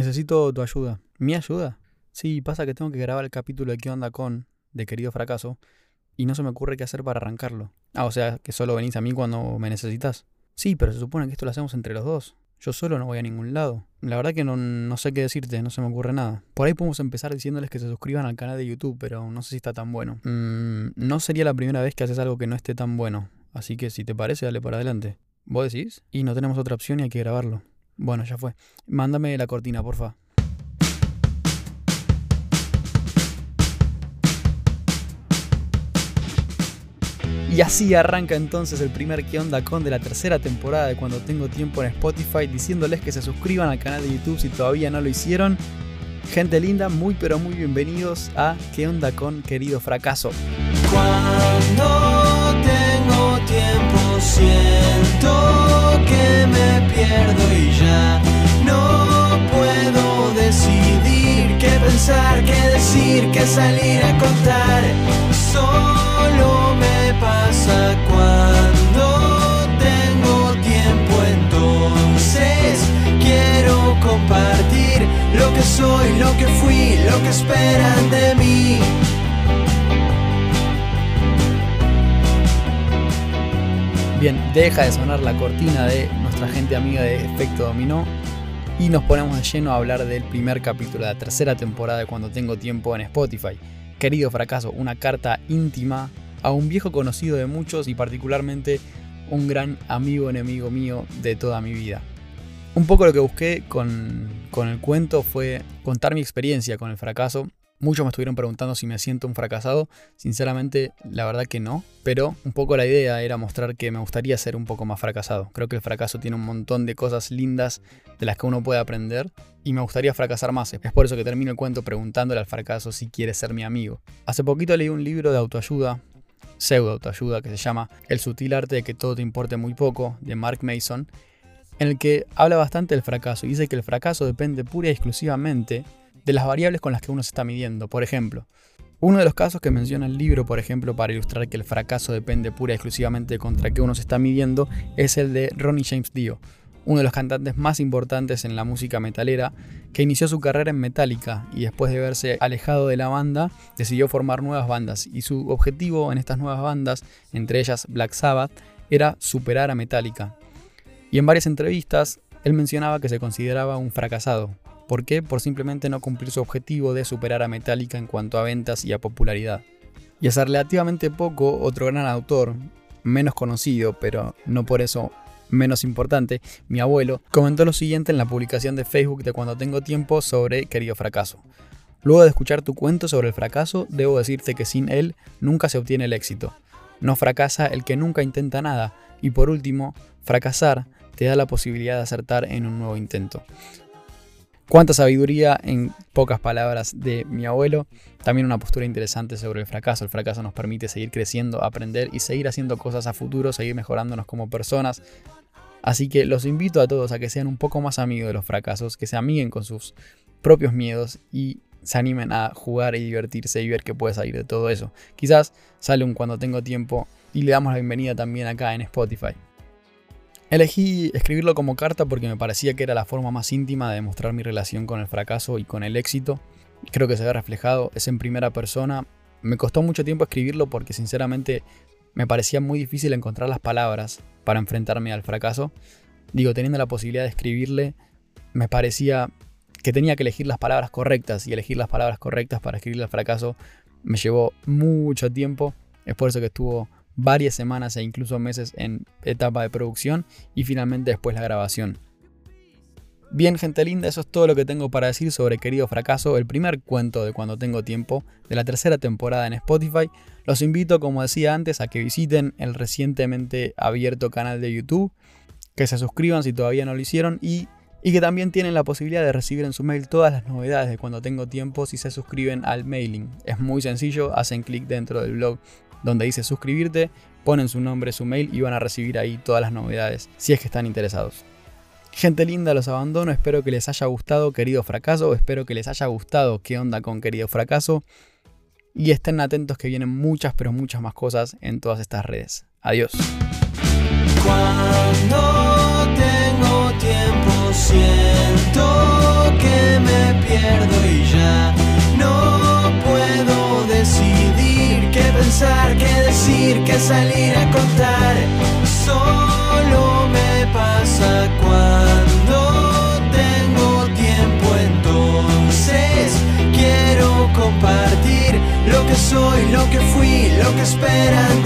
Necesito tu ayuda. ¿Mi ayuda? Sí, pasa que tengo que grabar el capítulo de ¿Qué onda con? de Querido Fracaso y no se me ocurre qué hacer para arrancarlo. Ah, o sea, que solo venís a mí cuando me necesitas. Sí, pero se supone que esto lo hacemos entre los dos. Yo solo no voy a ningún lado. La verdad que no, no sé qué decirte, no se me ocurre nada. Por ahí podemos empezar diciéndoles que se suscriban al canal de YouTube, pero no sé si está tan bueno. Mm, no sería la primera vez que haces algo que no esté tan bueno. Así que si te parece, dale para adelante. ¿Vos decís? Y no tenemos otra opción y hay que grabarlo. Bueno, ya fue. Mándame la cortina, porfa. Y así arranca entonces el primer que onda con de la tercera temporada de Cuando Tengo Tiempo en Spotify, diciéndoles que se suscriban al canal de YouTube si todavía no lo hicieron. Gente linda, muy pero muy bienvenidos a ¿Qué onda con querido fracaso? Cuando tengo tiempo siento salir a contar. Solo me pasa cuando tengo tiempo, entonces quiero compartir lo que soy, lo que fui, lo que esperan de mí. Bien, deja de sonar la cortina de nuestra gente amiga de Efecto Dominó y nos ponemos de lleno a hablar del primer capítulo de la tercera temporada de Cuando Tengo Tiempo en Spotify. Querido fracaso, una carta íntima a un viejo conocido de muchos y particularmente un gran amigo enemigo mío de toda mi vida. Un poco lo que busqué con, con el cuento fue contar mi experiencia con el fracaso Muchos me estuvieron preguntando si me siento un fracasado. Sinceramente, la verdad que no. Pero un poco la idea era mostrar que me gustaría ser un poco más fracasado. Creo que el fracaso tiene un montón de cosas lindas de las que uno puede aprender. Y me gustaría fracasar más. Es por eso que termino el cuento preguntándole al fracaso si quiere ser mi amigo. Hace poquito leí un libro de autoayuda, pseudo autoayuda, que se llama El sutil arte de que todo te importe muy poco, de Mark Mason, en el que habla bastante del fracaso y dice que el fracaso depende pura y exclusivamente de las variables con las que uno se está midiendo. Por ejemplo, uno de los casos que menciona el libro, por ejemplo, para ilustrar que el fracaso depende pura y exclusivamente contra qué uno se está midiendo, es el de Ronnie James Dio, uno de los cantantes más importantes en la música metalera, que inició su carrera en Metallica y después de verse alejado de la banda, decidió formar nuevas bandas y su objetivo en estas nuevas bandas, entre ellas Black Sabbath, era superar a Metallica. Y en varias entrevistas, él mencionaba que se consideraba un fracasado, ¿Por qué? Por simplemente no cumplir su objetivo de superar a Metallica en cuanto a ventas y a popularidad. Y hace relativamente poco, otro gran autor, menos conocido, pero no por eso menos importante, mi abuelo, comentó lo siguiente en la publicación de Facebook de Cuando Tengo Tiempo sobre Querido Fracaso. Luego de escuchar tu cuento sobre el fracaso, debo decirte que sin él nunca se obtiene el éxito. No fracasa el que nunca intenta nada. Y por último, fracasar te da la posibilidad de acertar en un nuevo intento. Cuánta sabiduría en pocas palabras de mi abuelo. También una postura interesante sobre el fracaso. El fracaso nos permite seguir creciendo, aprender y seguir haciendo cosas a futuro, seguir mejorándonos como personas. Así que los invito a todos a que sean un poco más amigos de los fracasos, que se amiguen con sus propios miedos y se animen a jugar y divertirse y ver qué puede salir de todo eso. Quizás sale un cuando tengo tiempo y le damos la bienvenida también acá en Spotify. Elegí escribirlo como carta porque me parecía que era la forma más íntima de demostrar mi relación con el fracaso y con el éxito. Creo que se ve reflejado, es en primera persona. Me costó mucho tiempo escribirlo porque sinceramente me parecía muy difícil encontrar las palabras para enfrentarme al fracaso. Digo, teniendo la posibilidad de escribirle, me parecía que tenía que elegir las palabras correctas y elegir las palabras correctas para escribirle al fracaso me llevó mucho tiempo. Es por eso que estuvo varias semanas e incluso meses en etapa de producción y finalmente después la grabación. Bien, gente linda, eso es todo lo que tengo para decir sobre Querido Fracaso, el primer cuento de Cuando Tengo Tiempo de la tercera temporada en Spotify. Los invito, como decía antes, a que visiten el recientemente abierto canal de YouTube, que se suscriban si todavía no lo hicieron y, y que también tienen la posibilidad de recibir en su mail todas las novedades de Cuando Tengo Tiempo si se suscriben al mailing. Es muy sencillo, hacen clic dentro del blog donde dice suscribirte, ponen su nombre, su mail y van a recibir ahí todas las novedades si es que están interesados. Gente linda, los abandono, espero que les haya gustado Querido Fracaso, espero que les haya gustado qué onda con Querido Fracaso y estén atentos que vienen muchas pero muchas más cosas en todas estas redes. Adiós. que salir a contar. Solo me pasa cuando tengo tiempo, entonces quiero compartir lo que soy, lo que fui, lo que esperan